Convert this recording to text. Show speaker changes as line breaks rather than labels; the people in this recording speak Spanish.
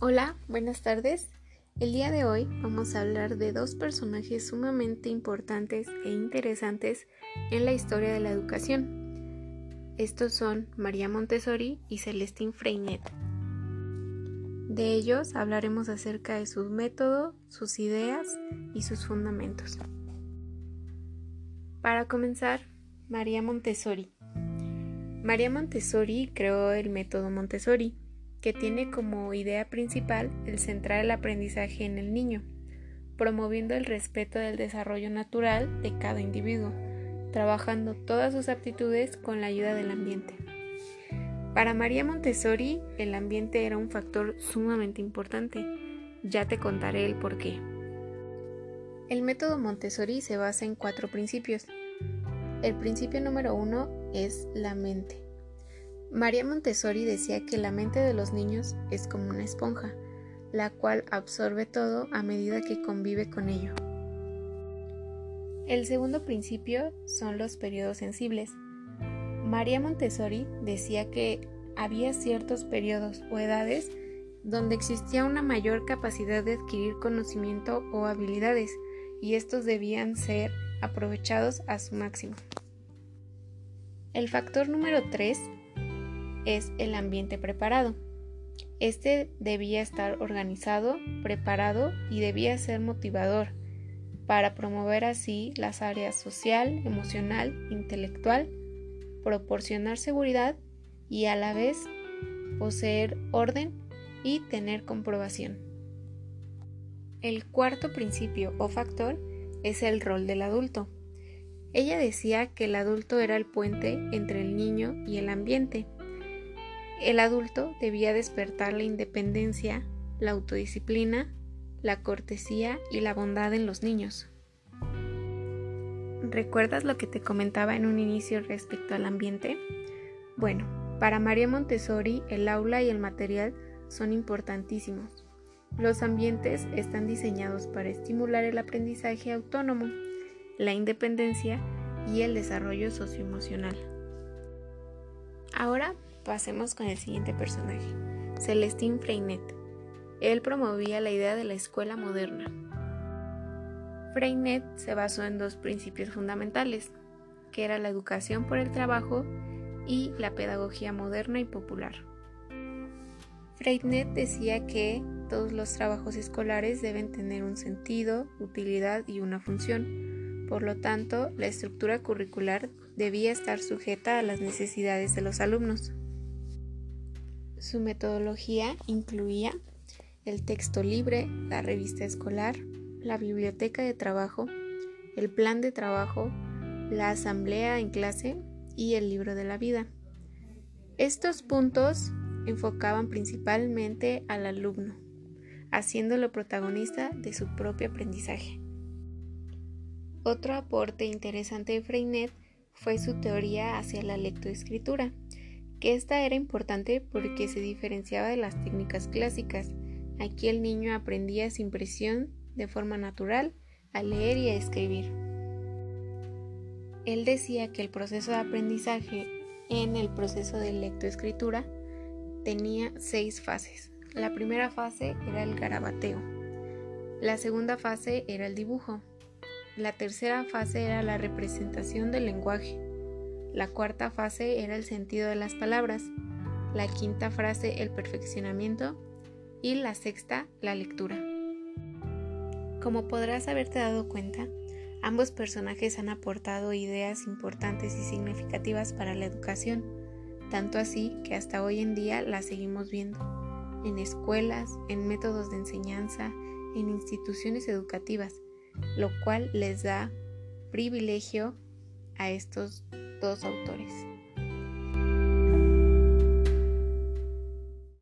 Hola, buenas tardes. El día de hoy vamos a hablar de dos personajes sumamente importantes e interesantes en la historia de la educación. Estos son María Montessori y Celestine Freinet. De ellos hablaremos acerca de su método, sus ideas y sus fundamentos. Para comenzar, María Montessori. María Montessori creó el método Montessori que tiene como idea principal el centrar el aprendizaje en el niño, promoviendo el respeto del desarrollo natural de cada individuo, trabajando todas sus aptitudes con la ayuda del ambiente. Para María Montessori, el ambiente era un factor sumamente importante. Ya te contaré el por qué. El método Montessori se basa en cuatro principios. El principio número uno es la mente. María Montessori decía que la mente de los niños es como una esponja, la cual absorbe todo a medida que convive con ello. El segundo principio son los periodos sensibles. María Montessori decía que había ciertos periodos o edades donde existía una mayor capacidad de adquirir conocimiento o habilidades y estos debían ser aprovechados a su máximo. El factor número 3 es el ambiente preparado. Este debía estar organizado, preparado y debía ser motivador para promover así las áreas social, emocional, intelectual, proporcionar seguridad y a la vez poseer orden y tener comprobación. El cuarto principio o factor es el rol del adulto. Ella decía que el adulto era el puente entre el niño y el ambiente el adulto debía despertar la independencia, la autodisciplina, la cortesía y la bondad en los niños. ¿Recuerdas lo que te comentaba en un inicio respecto al ambiente? Bueno, para María Montessori el aula y el material son importantísimos. Los ambientes están diseñados para estimular el aprendizaje autónomo, la independencia y el desarrollo socioemocional. Ahora Pasemos con el siguiente personaje, Celestín Freinet. Él promovía la idea de la escuela moderna. Freinet se basó en dos principios fundamentales, que era la educación por el trabajo y la pedagogía moderna y popular. Freinet decía que todos los trabajos escolares deben tener un sentido, utilidad y una función. Por lo tanto, la estructura curricular debía estar sujeta a las necesidades de los alumnos. Su metodología incluía el texto libre, la revista escolar, la biblioteca de trabajo, el plan de trabajo, la asamblea en clase y el libro de la vida. Estos puntos enfocaban principalmente al alumno, haciéndolo protagonista de su propio aprendizaje. Otro aporte interesante de Freinet fue su teoría hacia la lectoescritura, que esta era importante porque se diferenciaba de las técnicas clásicas. Aquí el niño aprendía sin presión, de forma natural, a leer y a escribir. Él decía que el proceso de aprendizaje en el proceso de lectoescritura tenía seis fases. La primera fase era el garabateo. La segunda fase era el dibujo. La tercera fase era la representación del lenguaje. La cuarta fase era el sentido de las palabras, la quinta frase el perfeccionamiento y la sexta la lectura. Como podrás haberte dado cuenta, ambos personajes han aportado ideas importantes y significativas para la educación, tanto así que hasta hoy en día las seguimos viendo, en escuelas, en métodos de enseñanza, en instituciones educativas, lo cual les da privilegio a estos dos autores.